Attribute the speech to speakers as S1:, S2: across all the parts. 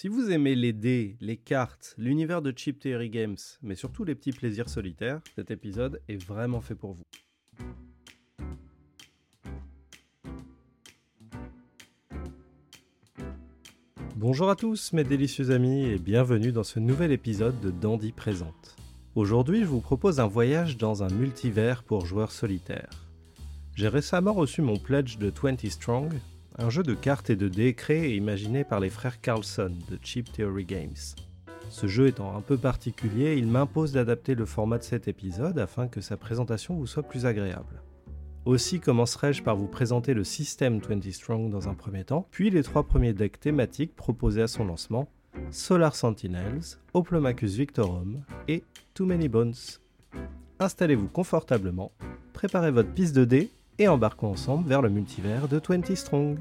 S1: Si vous aimez les dés, les cartes, l'univers de Cheap Theory Games, mais surtout les petits plaisirs solitaires, cet épisode est vraiment fait pour vous. Bonjour à tous mes délicieux amis et bienvenue dans ce nouvel épisode de Dandy Présente. Aujourd'hui je vous propose un voyage dans un multivers pour joueurs solitaires. J'ai récemment reçu mon pledge de 20 Strong, un jeu de cartes et de dés créé et imaginé par les frères Carlson de Cheap Theory Games. Ce jeu étant un peu particulier, il m'impose d'adapter le format de cet épisode afin que sa présentation vous soit plus agréable. Aussi commencerai-je par vous présenter le système 20 Strong dans un premier temps, puis les trois premiers decks thématiques proposés à son lancement, Solar Sentinels, Oplomachus Victorum et Too Many Bones. Installez-vous confortablement, préparez votre piste de dés et embarquons ensemble vers le multivers de 20 Strong.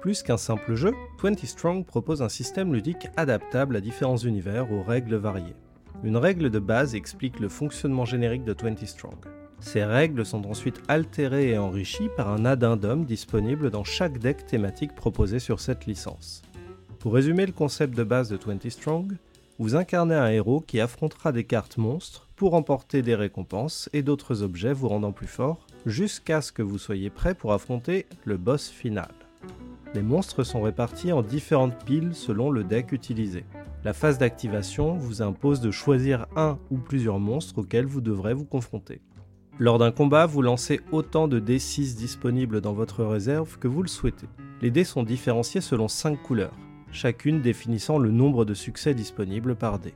S1: Plus qu'un simple jeu, 20 Strong propose un système ludique adaptable à différents univers aux règles variées. Une règle de base explique le fonctionnement générique de 20 Strong. Ces règles sont ensuite altérées et enrichies par un addendum disponible dans chaque deck thématique proposé sur cette licence. Pour résumer le concept de base de 20 Strong, vous incarnez un héros qui affrontera des cartes monstres pour remporter des récompenses et d'autres objets vous rendant plus fort, jusqu'à ce que vous soyez prêt pour affronter le boss final. Les monstres sont répartis en différentes piles selon le deck utilisé. La phase d'activation vous impose de choisir un ou plusieurs monstres auxquels vous devrez vous confronter. Lors d'un combat, vous lancez autant de D6 disponibles dans votre réserve que vous le souhaitez. Les dés sont différenciés selon 5 couleurs, chacune définissant le nombre de succès disponibles par dé.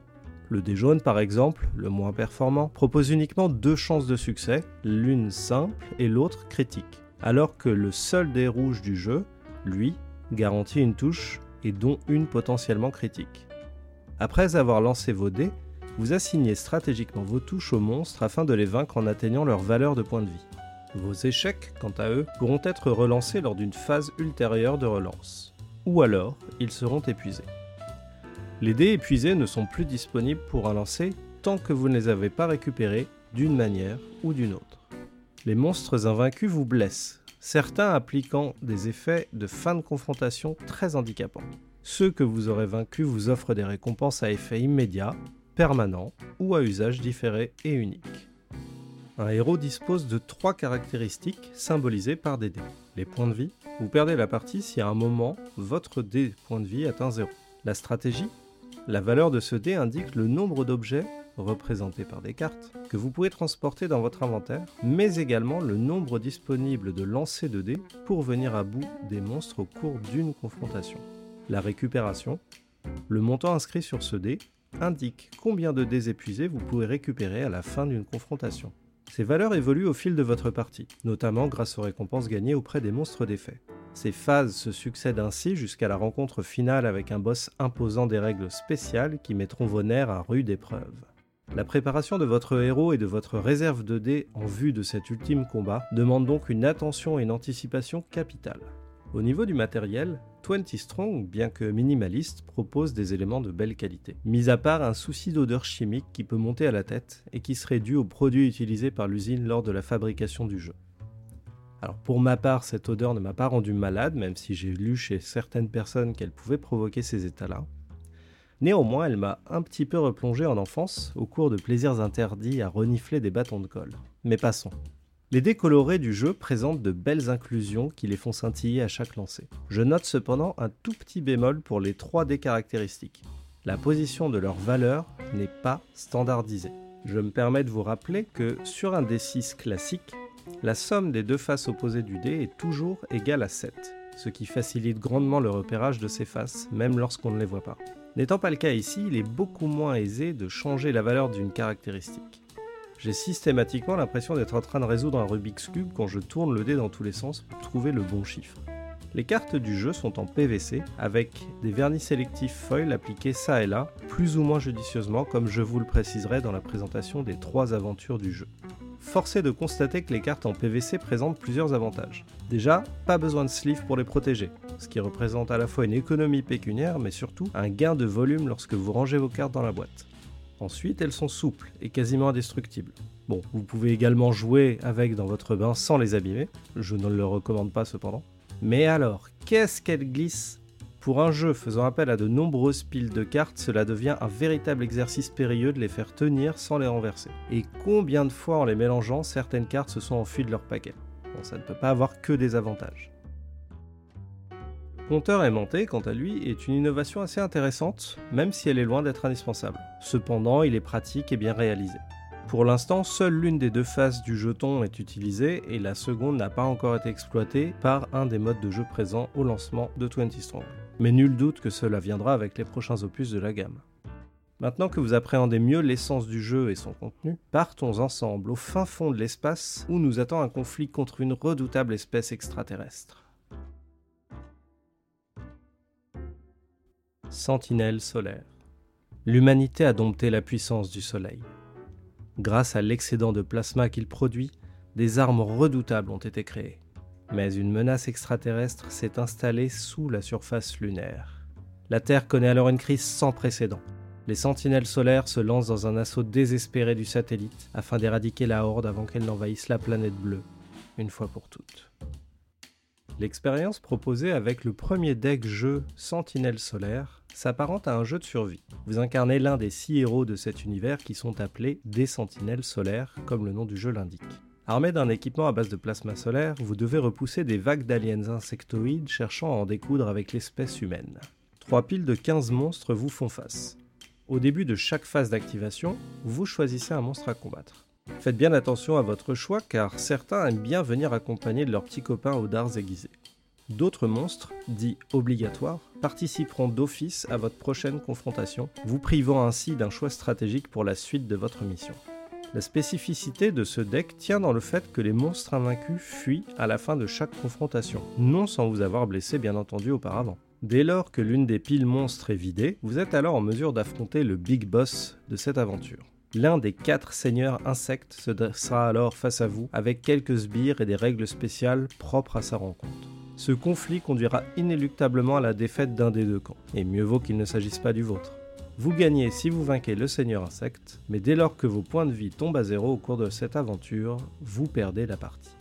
S1: Le dé jaune, par exemple, le moins performant, propose uniquement deux chances de succès, l'une simple et l'autre critique, alors que le seul dé rouge du jeu, lui, garantit une touche et dont une potentiellement critique. Après avoir lancé vos dés, vous assignez stratégiquement vos touches aux monstres afin de les vaincre en atteignant leur valeur de points de vie. Vos échecs, quant à eux, pourront être relancés lors d'une phase ultérieure de relance ou alors ils seront épuisés. Les dés épuisés ne sont plus disponibles pour un lancer tant que vous ne les avez pas récupérés d'une manière ou d'une autre. Les monstres invaincus vous blessent, certains appliquant des effets de fin de confrontation très handicapants. Ceux que vous aurez vaincus vous offrent des récompenses à effet immédiat, permanent ou à usage différé et unique. Un héros dispose de trois caractéristiques symbolisées par des dés. Les points de vie, vous perdez la partie si à un moment, votre dé point de vie atteint 0. La stratégie La valeur de ce dé indique le nombre d'objets, représentés par des cartes, que vous pouvez transporter dans votre inventaire, mais également le nombre disponible de lancers de dés pour venir à bout des monstres au cours d'une confrontation. La récupération Le montant inscrit sur ce dé indique combien de dés épuisés vous pouvez récupérer à la fin d'une confrontation. Ces valeurs évoluent au fil de votre partie, notamment grâce aux récompenses gagnées auprès des monstres d'effet. Ces phases se succèdent ainsi jusqu'à la rencontre finale avec un boss imposant des règles spéciales qui mettront vos nerfs à rude épreuve. La préparation de votre héros et de votre réserve de dés en vue de cet ultime combat demande donc une attention et une anticipation capitale. Au niveau du matériel, 20 Strong, bien que minimaliste, propose des éléments de belle qualité. Mis à part un souci d'odeur chimique qui peut monter à la tête et qui serait dû aux produits utilisés par l'usine lors de la fabrication du jeu. Alors pour ma part, cette odeur ne m'a pas rendu malade, même si j'ai lu chez certaines personnes qu'elle pouvait provoquer ces états-là. Néanmoins, elle m'a un petit peu replongé en enfance au cours de plaisirs interdits à renifler des bâtons de colle. Mais passons. Les dés colorés du jeu présentent de belles inclusions qui les font scintiller à chaque lancer. Je note cependant un tout petit bémol pour les 3 dés caractéristiques. La position de leur valeur n'est pas standardisée. Je me permets de vous rappeler que sur un D6 classique, la somme des deux faces opposées du dé est toujours égale à 7, ce qui facilite grandement le repérage de ces faces, même lorsqu'on ne les voit pas. N'étant pas le cas ici, il est beaucoup moins aisé de changer la valeur d'une caractéristique. J'ai systématiquement l'impression d'être en train de résoudre un Rubik's Cube quand je tourne le dé dans tous les sens pour trouver le bon chiffre. Les cartes du jeu sont en PVC avec des vernis sélectifs foil appliqués ça et là, plus ou moins judicieusement comme je vous le préciserai dans la présentation des trois aventures du jeu. Forcé de constater que les cartes en PVC présentent plusieurs avantages. Déjà, pas besoin de sleeve pour les protéger, ce qui représente à la fois une économie pécuniaire mais surtout un gain de volume lorsque vous rangez vos cartes dans la boîte. Ensuite, elles sont souples et quasiment indestructibles. Bon, vous pouvez également jouer avec dans votre bain sans les abîmer, je ne le recommande pas cependant. Mais alors, qu'est-ce qu'elles glissent Pour un jeu faisant appel à de nombreuses piles de cartes, cela devient un véritable exercice périlleux de les faire tenir sans les renverser. Et combien de fois en les mélangeant, certaines cartes se sont enfuies de leur paquet? Bon, ça ne peut pas avoir que des avantages. Compteur aimanté, quant à lui, est une innovation assez intéressante, même si elle est loin d'être indispensable. Cependant, il est pratique et bien réalisé. Pour l'instant, seule l'une des deux faces du jeton est utilisée et la seconde n'a pas encore été exploitée par un des modes de jeu présents au lancement de 20 Strong. Mais nul doute que cela viendra avec les prochains opus de la gamme. Maintenant que vous appréhendez mieux l'essence du jeu et son contenu, partons ensemble au fin fond de l'espace où nous attend un conflit contre une redoutable espèce extraterrestre. Sentinelle solaire. L'humanité a dompté la puissance du Soleil. Grâce à l'excédent de plasma qu'il produit, des armes redoutables ont été créées. Mais une menace extraterrestre s'est installée sous la surface lunaire. La Terre connaît alors une crise sans précédent. Les sentinelles solaires se lancent dans un assaut désespéré du satellite afin d'éradiquer la horde avant qu'elle n'envahisse la planète bleue, une fois pour toutes. L'expérience proposée avec le premier deck jeu Sentinelle solaire s'apparente à un jeu de survie. Vous incarnez l'un des six héros de cet univers qui sont appelés des sentinelles solaires, comme le nom du jeu l'indique. Armé d'un équipement à base de plasma solaire, vous devez repousser des vagues d'aliens insectoïdes cherchant à en découdre avec l'espèce humaine. Trois piles de 15 monstres vous font face. Au début de chaque phase d'activation, vous choisissez un monstre à combattre. Faites bien attention à votre choix car certains aiment bien venir accompagner de leurs petits copains aux dards aiguisés. D'autres monstres, dits obligatoires, participeront d'office à votre prochaine confrontation, vous privant ainsi d'un choix stratégique pour la suite de votre mission. La spécificité de ce deck tient dans le fait que les monstres invaincus fuient à la fin de chaque confrontation, non sans vous avoir blessé bien entendu auparavant. Dès lors que l'une des piles monstres est vidée, vous êtes alors en mesure d'affronter le Big Boss de cette aventure. L'un des quatre seigneurs insectes se dressera alors face à vous avec quelques sbires et des règles spéciales propres à sa rencontre. Ce conflit conduira inéluctablement à la défaite d'un des deux camps, et mieux vaut qu'il ne s'agisse pas du vôtre. Vous gagnez si vous vainquez le seigneur insecte, mais dès lors que vos points de vie tombent à zéro au cours de cette aventure, vous perdez la partie.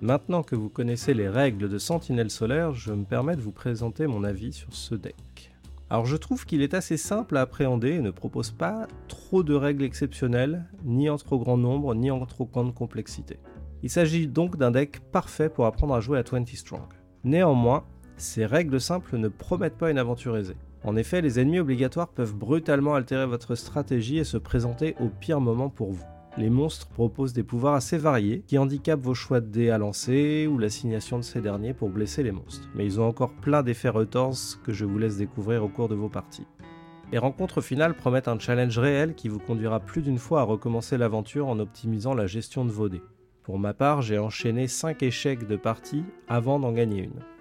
S1: Maintenant que vous connaissez les règles de Sentinelle solaire, je me permets de vous présenter mon avis sur ce deck. Alors je trouve qu'il est assez simple à appréhender et ne propose pas trop de règles exceptionnelles, ni en trop grand nombre, ni en trop grande complexité. Il s'agit donc d'un deck parfait pour apprendre à jouer à 20 Strong. Néanmoins, ces règles simples ne promettent pas une aventure aisée. En effet, les ennemis obligatoires peuvent brutalement altérer votre stratégie et se présenter au pire moment pour vous les monstres proposent des pouvoirs assez variés qui handicapent vos choix de dés à lancer ou l'assignation de ces derniers pour blesser les monstres. Mais ils ont encore plein d'effets retors que je vous laisse découvrir au cours de vos parties. Les rencontres finales promettent un challenge réel qui vous conduira plus d'une fois à recommencer l'aventure en optimisant la gestion de vos dés. Pour ma part, j'ai enchaîné 5 échecs de partie avant d'en gagner une.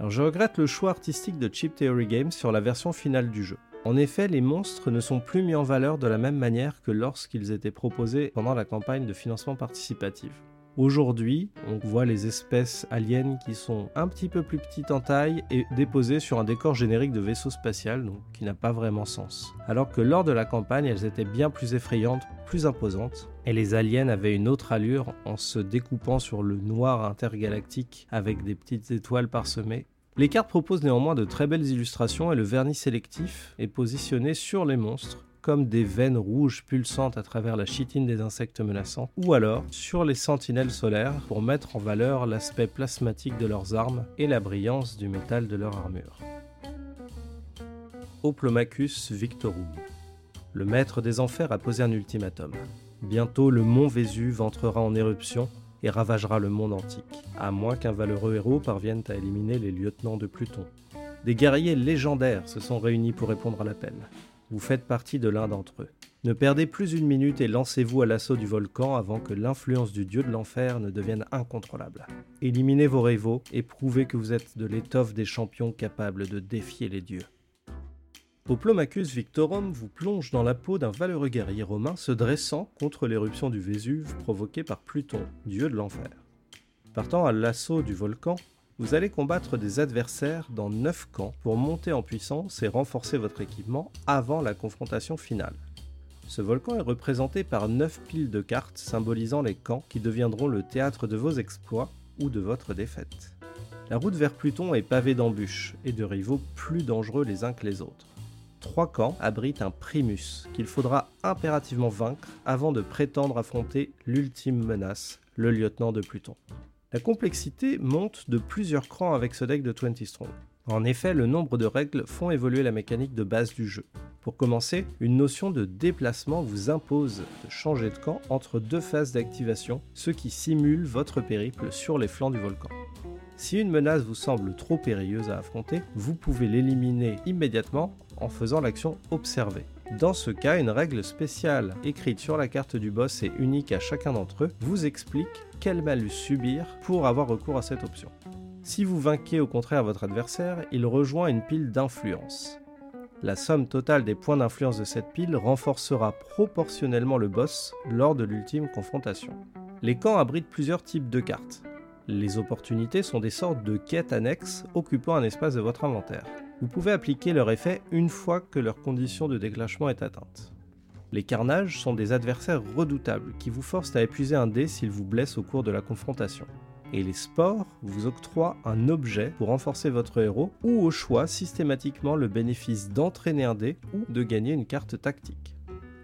S1: Alors je regrette le choix artistique de Chip Theory Games sur la version finale du jeu. En effet, les monstres ne sont plus mis en valeur de la même manière que lorsqu'ils étaient proposés pendant la campagne de financement participatif. Aujourd'hui, on voit les espèces aliens qui sont un petit peu plus petites en taille et déposées sur un décor générique de vaisseau spatial, donc qui n'a pas vraiment sens. Alors que lors de la campagne, elles étaient bien plus effrayantes, plus imposantes, et les aliens avaient une autre allure en se découpant sur le noir intergalactique avec des petites étoiles parsemées les cartes proposent néanmoins de très belles illustrations et le vernis sélectif est positionné sur les monstres comme des veines rouges pulsantes à travers la chitine des insectes menaçants, ou alors sur les sentinelles solaires pour mettre en valeur l'aspect plasmatique de leurs armes et la brillance du métal de leur armure. Oplomachus Victorum. Le maître des enfers a posé un ultimatum. Bientôt le mont Vésuve entrera en éruption et ravagera le monde antique, à moins qu'un valeureux héros parvienne à éliminer les lieutenants de Pluton. Des guerriers légendaires se sont réunis pour répondre à l'appel. Vous faites partie de l'un d'entre eux. Ne perdez plus une minute et lancez-vous à l'assaut du volcan avant que l'influence du dieu de l'enfer ne devienne incontrôlable. Éliminez vos rivaux et prouvez que vous êtes de l'étoffe des champions capables de défier les dieux. Poplomachus Victorum vous plonge dans la peau d'un valeureux guerrier romain se dressant contre l'éruption du Vésuve provoquée par Pluton, dieu de l'enfer. Partant à l'assaut du volcan, vous allez combattre des adversaires dans 9 camps pour monter en puissance et renforcer votre équipement avant la confrontation finale. Ce volcan est représenté par 9 piles de cartes symbolisant les camps qui deviendront le théâtre de vos exploits ou de votre défaite. La route vers Pluton est pavée d'embûches et de rivaux plus dangereux les uns que les autres. Trois camps abritent un primus qu'il faudra impérativement vaincre avant de prétendre affronter l'ultime menace, le lieutenant de Pluton. La complexité monte de plusieurs crans avec ce deck de 20 Strong. En effet, le nombre de règles font évoluer la mécanique de base du jeu. Pour commencer, une notion de déplacement vous impose de changer de camp entre deux phases d'activation, ce qui simule votre périple sur les flancs du volcan. Si une menace vous semble trop périlleuse à affronter, vous pouvez l'éliminer immédiatement en faisant l'action observer. Dans ce cas, une règle spéciale écrite sur la carte du boss et unique à chacun d'entre eux vous explique quel malus subir pour avoir recours à cette option. Si vous vainquez au contraire votre adversaire, il rejoint une pile d'influence. La somme totale des points d'influence de cette pile renforcera proportionnellement le boss lors de l'ultime confrontation. Les camps abritent plusieurs types de cartes. Les opportunités sont des sortes de quêtes annexes occupant un espace de votre inventaire. Vous pouvez appliquer leur effet une fois que leur condition de déclenchement est atteinte. Les carnages sont des adversaires redoutables qui vous forcent à épuiser un dé s'ils vous blessent au cours de la confrontation et les sports vous octroient un objet pour renforcer votre héros ou au choix systématiquement le bénéfice d'entraîner un dé ou de gagner une carte tactique.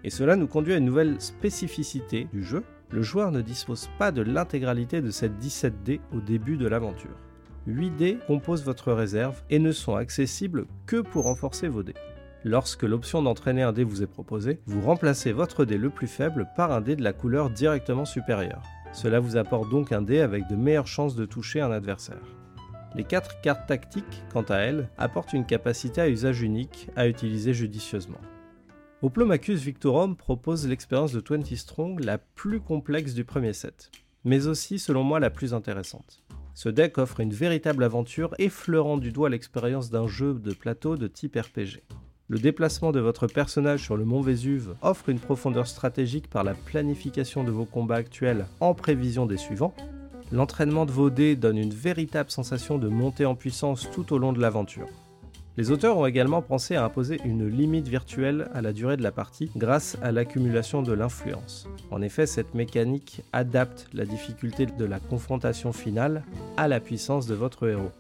S1: Et cela nous conduit à une nouvelle spécificité du jeu, le joueur ne dispose pas de l'intégralité de cette 17 dés au début de l'aventure. 8 dés composent votre réserve et ne sont accessibles que pour renforcer vos dés. Lorsque l'option d'entraîner un dé vous est proposée, vous remplacez votre dé le plus faible par un dé de la couleur directement supérieure. Cela vous apporte donc un dé avec de meilleures chances de toucher un adversaire. Les 4 cartes tactiques, quant à elles, apportent une capacité à usage unique à utiliser judicieusement. Oplomachus Victorum propose l'expérience de 20 Strong la plus complexe du premier set, mais aussi selon moi la plus intéressante. Ce deck offre une véritable aventure effleurant du doigt l'expérience d'un jeu de plateau de type RPG. Le déplacement de votre personnage sur le mont Vésuve offre une profondeur stratégique par la planification de vos combats actuels en prévision des suivants. L'entraînement de vos dés donne une véritable sensation de montée en puissance tout au long de l'aventure. Les auteurs ont également pensé à imposer une limite virtuelle à la durée de la partie grâce à l'accumulation de l'influence. En effet, cette mécanique adapte la difficulté de la confrontation finale à la puissance de votre héros.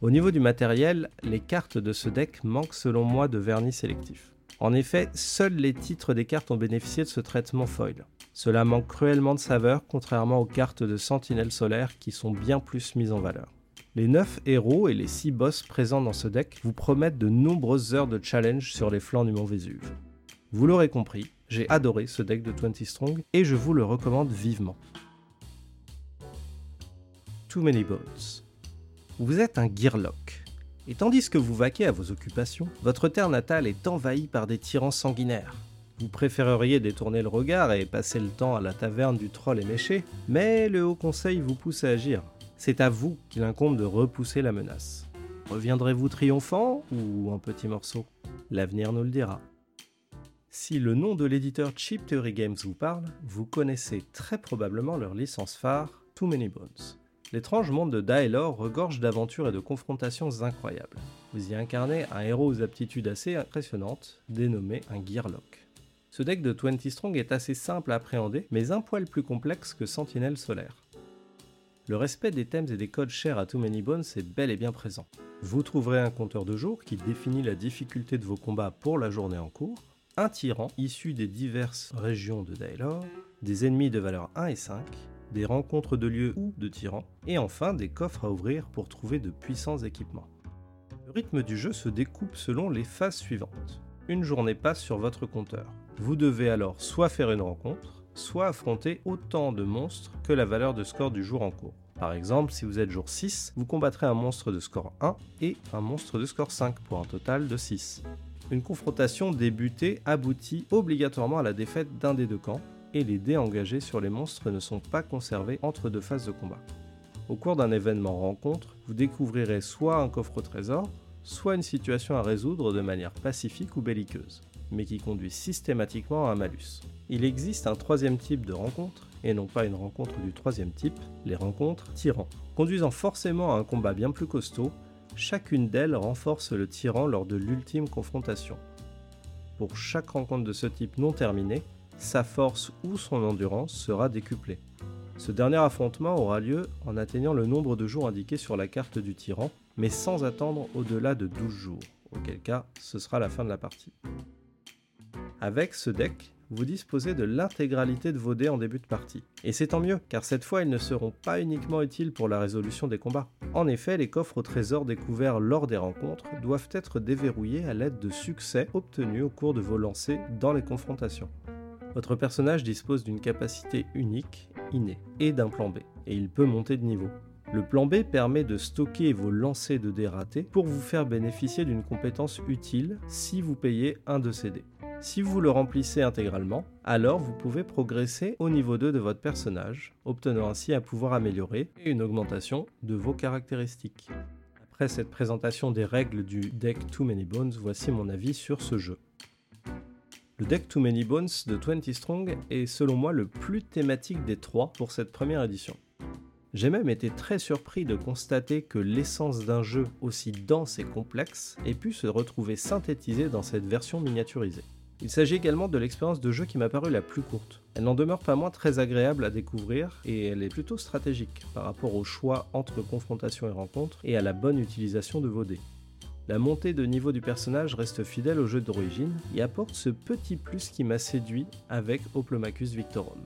S1: Au niveau du matériel, les cartes de ce deck manquent selon moi de vernis sélectif. En effet, seuls les titres des cartes ont bénéficié de ce traitement foil. Cela manque cruellement de saveur contrairement aux cartes de Sentinelle solaire qui sont bien plus mises en valeur. Les 9 héros et les 6 boss présents dans ce deck vous promettent de nombreuses heures de challenge sur les flancs du mont Vésuve. Vous l'aurez compris, j'ai adoré ce deck de 20 Strong et je vous le recommande vivement. Too Many Bones vous êtes un Gearlock. Et tandis que vous vaquez à vos occupations, votre terre natale est envahie par des tyrans sanguinaires. Vous préféreriez détourner le regard et passer le temps à la taverne du troll éméché, mais le Haut Conseil vous pousse à agir. C'est à vous qu'il incombe de repousser la menace. Reviendrez-vous triomphant ou un petit morceau L'avenir nous le dira. Si le nom de l'éditeur Cheap Theory Games vous parle, vous connaissez très probablement leur licence phare, Too Many Bones. L'étrange monde de Daelor regorge d'aventures et de confrontations incroyables. Vous y incarnez un héros aux aptitudes assez impressionnantes, dénommé un Gearlock. Ce deck de 20 Strong est assez simple à appréhender, mais un poil plus complexe que Sentinelle solaire. Le respect des thèmes et des codes chers à Too Many Bones est bel et bien présent. Vous trouverez un compteur de jour qui définit la difficulté de vos combats pour la journée en cours, un tyran issu des diverses régions de Daelor, des ennemis de valeur 1 et 5, des rencontres de lieux ou de tyrans, et enfin des coffres à ouvrir pour trouver de puissants équipements. Le rythme du jeu se découpe selon les phases suivantes. Une journée passe sur votre compteur. Vous devez alors soit faire une rencontre, soit affronter autant de monstres que la valeur de score du jour en cours. Par exemple, si vous êtes jour 6, vous combattrez un monstre de score 1 et un monstre de score 5 pour un total de 6. Une confrontation débutée aboutit obligatoirement à la défaite d'un des deux camps, et les dés engagés sur les monstres ne sont pas conservés entre deux phases de combat. Au cours d'un événement rencontre, vous découvrirez soit un coffre au trésor, soit une situation à résoudre de manière pacifique ou belliqueuse, mais qui conduit systématiquement à un malus. Il existe un troisième type de rencontre, et non pas une rencontre du troisième type, les rencontres tyrans. Conduisant forcément à un combat bien plus costaud, chacune d'elles renforce le tyran lors de l'ultime confrontation. Pour chaque rencontre de ce type non terminée, sa force ou son endurance sera décuplée. Ce dernier affrontement aura lieu en atteignant le nombre de jours indiqué sur la carte du tyran, mais sans attendre au-delà de 12 jours, auquel cas ce sera la fin de la partie. Avec ce deck, vous disposez de l'intégralité de vos dés en début de partie. Et c'est tant mieux, car cette fois ils ne seront pas uniquement utiles pour la résolution des combats. En effet, les coffres au trésor découverts lors des rencontres doivent être déverrouillés à l'aide de succès obtenus au cours de vos lancers dans les confrontations. Votre personnage dispose d'une capacité unique, innée, et d'un plan B, et il peut monter de niveau. Le plan B permet de stocker vos lancers de dés ratés pour vous faire bénéficier d'une compétence utile si vous payez un de ces dés. Si vous le remplissez intégralement, alors vous pouvez progresser au niveau 2 de votre personnage, obtenant ainsi un pouvoir amélioré et une augmentation de vos caractéristiques. Après cette présentation des règles du deck Too Many Bones, voici mon avis sur ce jeu. Le deck Too Many Bones de 20 Strong est selon moi le plus thématique des trois pour cette première édition. J'ai même été très surpris de constater que l'essence d'un jeu aussi dense et complexe ait pu se retrouver synthétisée dans cette version miniaturisée. Il s'agit également de l'expérience de jeu qui m'a paru la plus courte. Elle n'en demeure pas moins très agréable à découvrir et elle est plutôt stratégique par rapport au choix entre confrontation et rencontre et à la bonne utilisation de vos dés. La montée de niveau du personnage reste fidèle au jeu d'origine et apporte ce petit plus qui m'a séduit avec Oplomachus Victorum.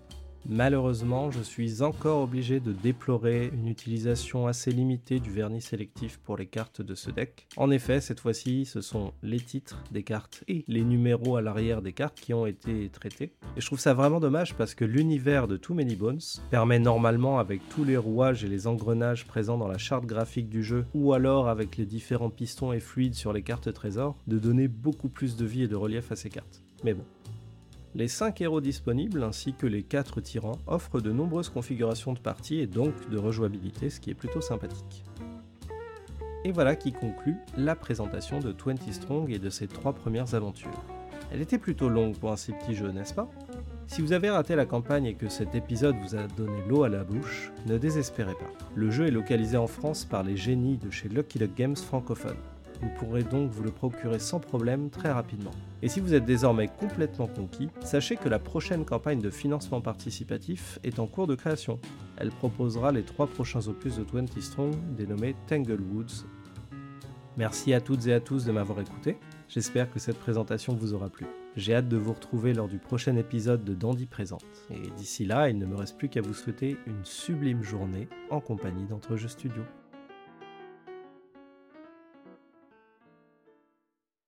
S1: Malheureusement, je suis encore obligé de déplorer une utilisation assez limitée du vernis sélectif pour les cartes de ce deck. En effet, cette fois-ci, ce sont les titres des cartes et les numéros à l'arrière des cartes qui ont été traités. Et je trouve ça vraiment dommage parce que l'univers de Too Many Bones permet normalement, avec tous les rouages et les engrenages présents dans la charte graphique du jeu, ou alors avec les différents pistons et fluides sur les cartes trésors, de donner beaucoup plus de vie et de relief à ces cartes. Mais bon, les 5 héros disponibles ainsi que les 4 tyrans offrent de nombreuses configurations de partie et donc de rejouabilité, ce qui est plutôt sympathique. Et voilà qui conclut la présentation de 20 Strong et de ses 3 premières aventures. Elle était plutôt longue pour un si petit jeu, n'est-ce pas? Si vous avez raté la campagne et que cet épisode vous a donné l'eau à la bouche, ne désespérez pas. Le jeu est localisé en France par les génies de chez Lucky Luck Games francophone. Vous pourrez donc vous le procurer sans problème très rapidement. Et si vous êtes désormais complètement conquis, sachez que la prochaine campagne de financement participatif est en cours de création. Elle proposera les trois prochains opus de 20 Strong dénommés Tanglewoods. Merci à toutes et à tous de m'avoir écouté. J'espère que cette présentation vous aura plu. J'ai hâte de vous retrouver lors du prochain épisode de Dandy Présente. Et d'ici là, il ne me reste plus qu'à vous souhaiter une sublime journée en compagnie d'Entre Jeux Studio.